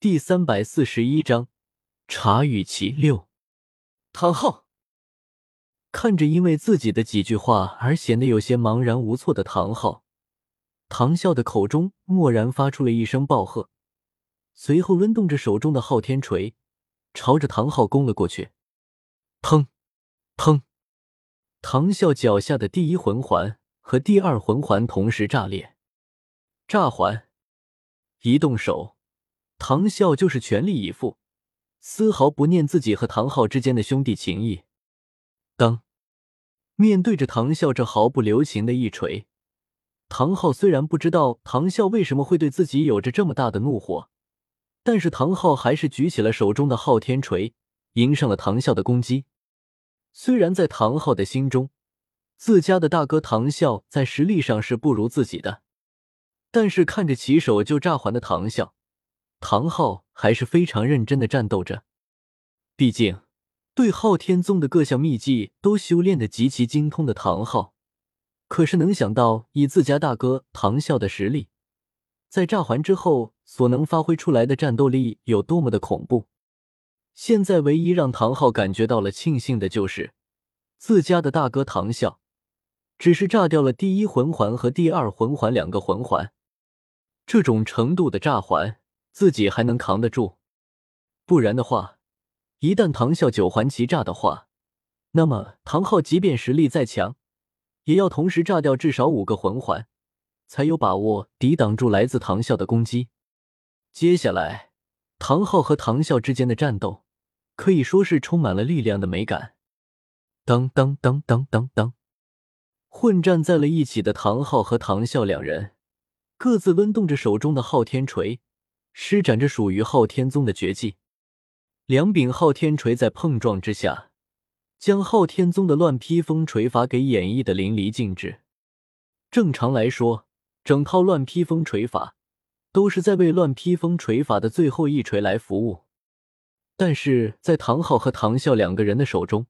第三百四十一章茶与其六。唐昊看着因为自己的几句话而显得有些茫然无措的唐昊，唐啸的口中蓦然发出了一声暴喝，随后抡动着手中的昊天锤，朝着唐昊攻了过去。砰！砰！唐啸脚下的第一魂环和第二魂环同时炸裂，炸环一动手。唐啸就是全力以赴，丝毫不念自己和唐昊之间的兄弟情谊。当面对着唐啸这毫不留情的一锤，唐昊虽然不知道唐啸为什么会对自己有着这么大的怒火，但是唐昊还是举起了手中的昊天锤，迎上了唐啸的攻击。虽然在唐昊的心中，自家的大哥唐啸在实力上是不如自己的，但是看着起手就炸环的唐啸。唐昊还是非常认真的战斗着，毕竟对昊天宗的各项秘技都修炼的极其精通的唐昊，可是能想到以自家大哥唐啸的实力，在炸环之后所能发挥出来的战斗力有多么的恐怖。现在唯一让唐昊感觉到了庆幸的就是，自家的大哥唐啸只是炸掉了第一魂环和第二魂环两个魂环，这种程度的炸环。自己还能扛得住，不然的话，一旦唐啸九环齐炸的话，那么唐昊即便实力再强，也要同时炸掉至少五个魂环，才有把握抵挡住来自唐啸的攻击。接下来，唐昊和唐啸之间的战斗可以说是充满了力量的美感。当当当当当当，混战在了一起的唐昊和唐啸两人，各自抡动着手中的昊天锤。施展着属于昊天宗的绝技，两柄昊天锤在碰撞之下，将昊天宗的乱披风锤法给演绎的淋漓尽致。正常来说，整套乱披风锤法都是在为乱披风锤法的最后一锤来服务，但是在唐昊和唐啸两个人的手中，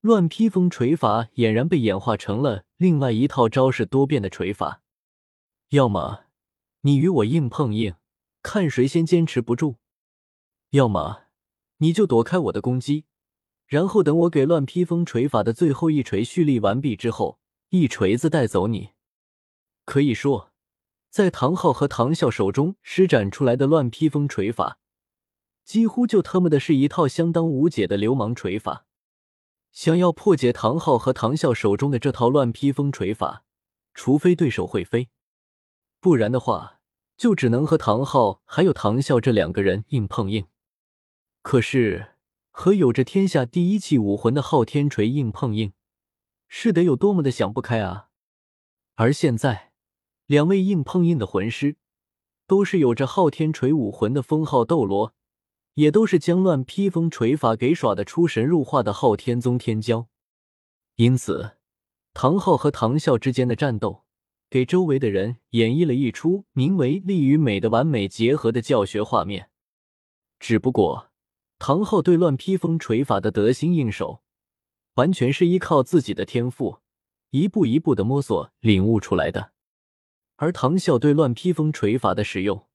乱披风锤法俨然被演化成了另外一套招式多变的锤法。要么你与我硬碰硬。看谁先坚持不住，要么你就躲开我的攻击，然后等我给乱披风锤法的最后一锤蓄力完毕之后，一锤子带走你。可以说，在唐昊和唐啸手中施展出来的乱披风锤法，几乎就他妈的是一套相当无解的流氓锤法。想要破解唐昊和唐啸手中的这套乱披风锤法，除非对手会飞，不然的话。就只能和唐昊还有唐啸这两个人硬碰硬，可是和有着天下第一器武魂的昊天锤硬碰硬，是得有多么的想不开啊！而现在，两位硬碰硬的魂师，都是有着昊天锤武魂的封号斗罗，也都是将乱披风锤法给耍的出神入化的昊天宗天骄，因此，唐昊和唐啸之间的战斗。给周围的人演绎了一出名为“力与美”的完美结合的教学画面。只不过，唐昊对乱披风锤法的得心应手，完全是依靠自己的天赋，一步一步的摸索领悟出来的；而唐啸对乱披风锤法的使用，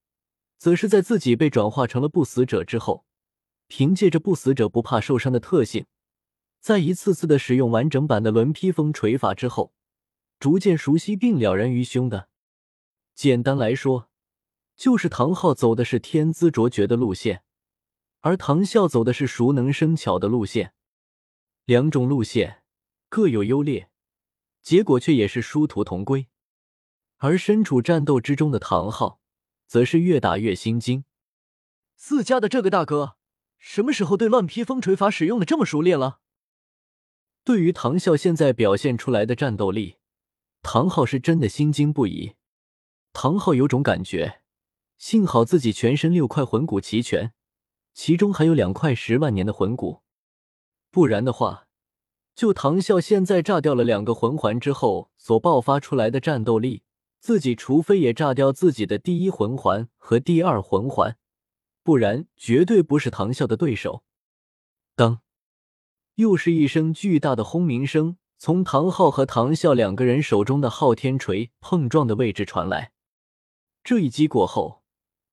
则是在自己被转化成了不死者之后，凭借着不死者不怕受伤的特性，在一次次的使用完整版的轮披风锤法之后。逐渐熟悉并了然于胸的，简单来说，就是唐昊走的是天资卓绝的路线，而唐啸走的是熟能生巧的路线。两种路线各有优劣，结果却也是殊途同归。而身处战斗之中的唐昊，则是越打越心惊。自家的这个大哥，什么时候对乱披风锤法使用的这么熟练了？对于唐啸现在表现出来的战斗力。唐昊是真的心惊不已。唐昊有种感觉，幸好自己全身六块魂骨齐全，其中还有两块十万年的魂骨，不然的话，就唐啸现在炸掉了两个魂环之后所爆发出来的战斗力，自己除非也炸掉自己的第一魂环和第二魂环，不然绝对不是唐啸的对手。当，又是一声巨大的轰鸣声。从唐昊和唐啸两个人手中的昊天锤碰撞的位置传来，这一击过后，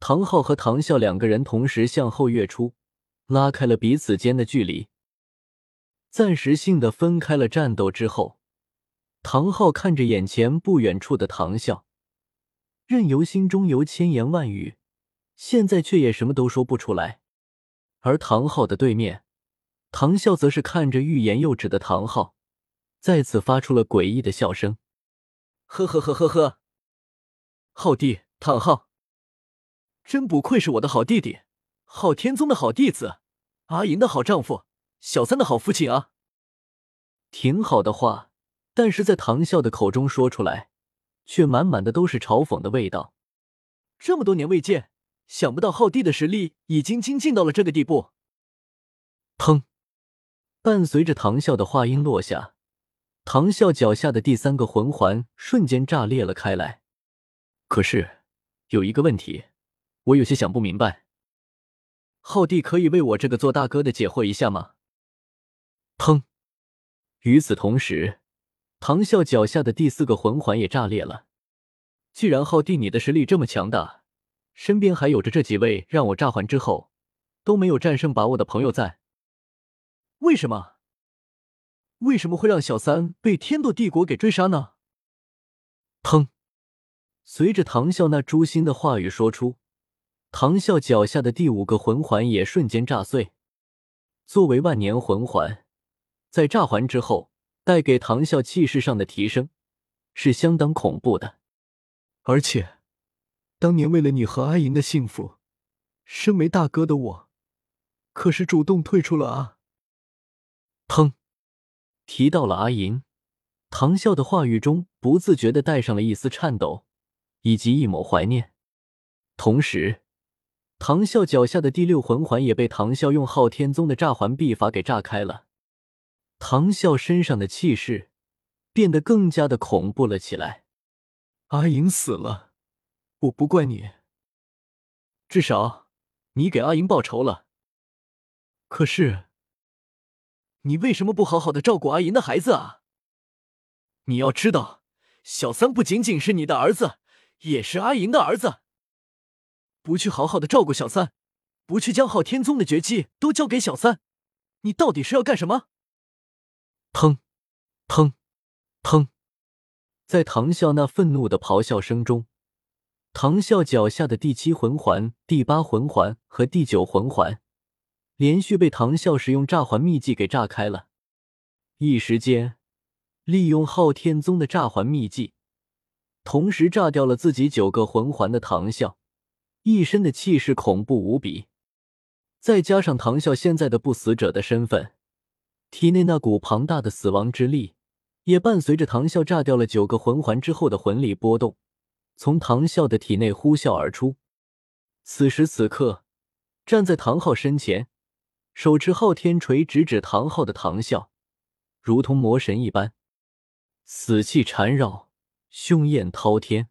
唐昊和唐啸两个人同时向后跃出，拉开了彼此间的距离，暂时性的分开了战斗之后，唐昊看着眼前不远处的唐啸，任由心中有千言万语，现在却也什么都说不出来。而唐昊的对面，唐啸则是看着欲言又止的唐昊，再次发出了诡异的笑声：“呵呵呵呵呵，昊弟，唐昊。”真不愧是我的好弟弟，昊天宗的好弟子，阿银的好丈夫，小三的好父亲啊！挺好的话，但是在唐啸的口中说出来，却满满的都是嘲讽的味道。这么多年未见，想不到昊弟的实力已经精进到了这个地步。砰！伴随着唐啸的话音落下，唐啸脚下的第三个魂环瞬间炸裂了开来。可是有一个问题。我有些想不明白，浩弟可以为我这个做大哥的解惑一下吗？砰！与此同时，唐啸脚下的第四个魂环也炸裂了。既然浩弟你的实力这么强大，身边还有着这几位让我炸环之后都没有战胜把握的朋友在，为什么？为什么会让小三被天斗帝国给追杀呢？砰！随着唐啸那诛心的话语说出。唐啸脚下的第五个魂环也瞬间炸碎。作为万年魂环，在炸环之后带给唐啸气势上的提升是相当恐怖的。而且，当年为了你和阿银的幸福，身为大哥的我，可是主动退出了啊！砰！提到了阿银，唐啸的话语中不自觉的带上了一丝颤抖，以及一抹怀念，同时。唐啸脚下的第六魂环也被唐啸用昊天宗的炸环臂法给炸开了，唐啸身上的气势变得更加的恐怖了起来。阿银死了，我不怪你，至少你给阿银报仇了。可是，你为什么不好好的照顾阿银的孩子啊？你要知道，小三不仅仅是你的儿子，也是阿银的儿子。不去好好的照顾小三，不去将昊天宗的绝技都交给小三，你到底是要干什么？砰，砰，砰！在唐啸那愤怒的咆哮声中，唐啸脚下的第七魂环、第八魂环和第九魂环连续被唐啸使用炸环秘技给炸开了。一时间，利用昊天宗的炸环秘技，同时炸掉了自己九个魂环的唐啸。一身的气势恐怖无比，再加上唐啸现在的不死者的身份，体内那股庞大的死亡之力，也伴随着唐啸炸掉了九个魂环之后的魂力波动，从唐啸的体内呼啸而出。此时此刻，站在唐昊身前，手持昊天锤直指唐昊的唐啸，如同魔神一般，死气缠绕，凶焰滔天。